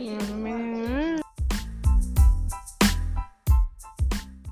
嗯。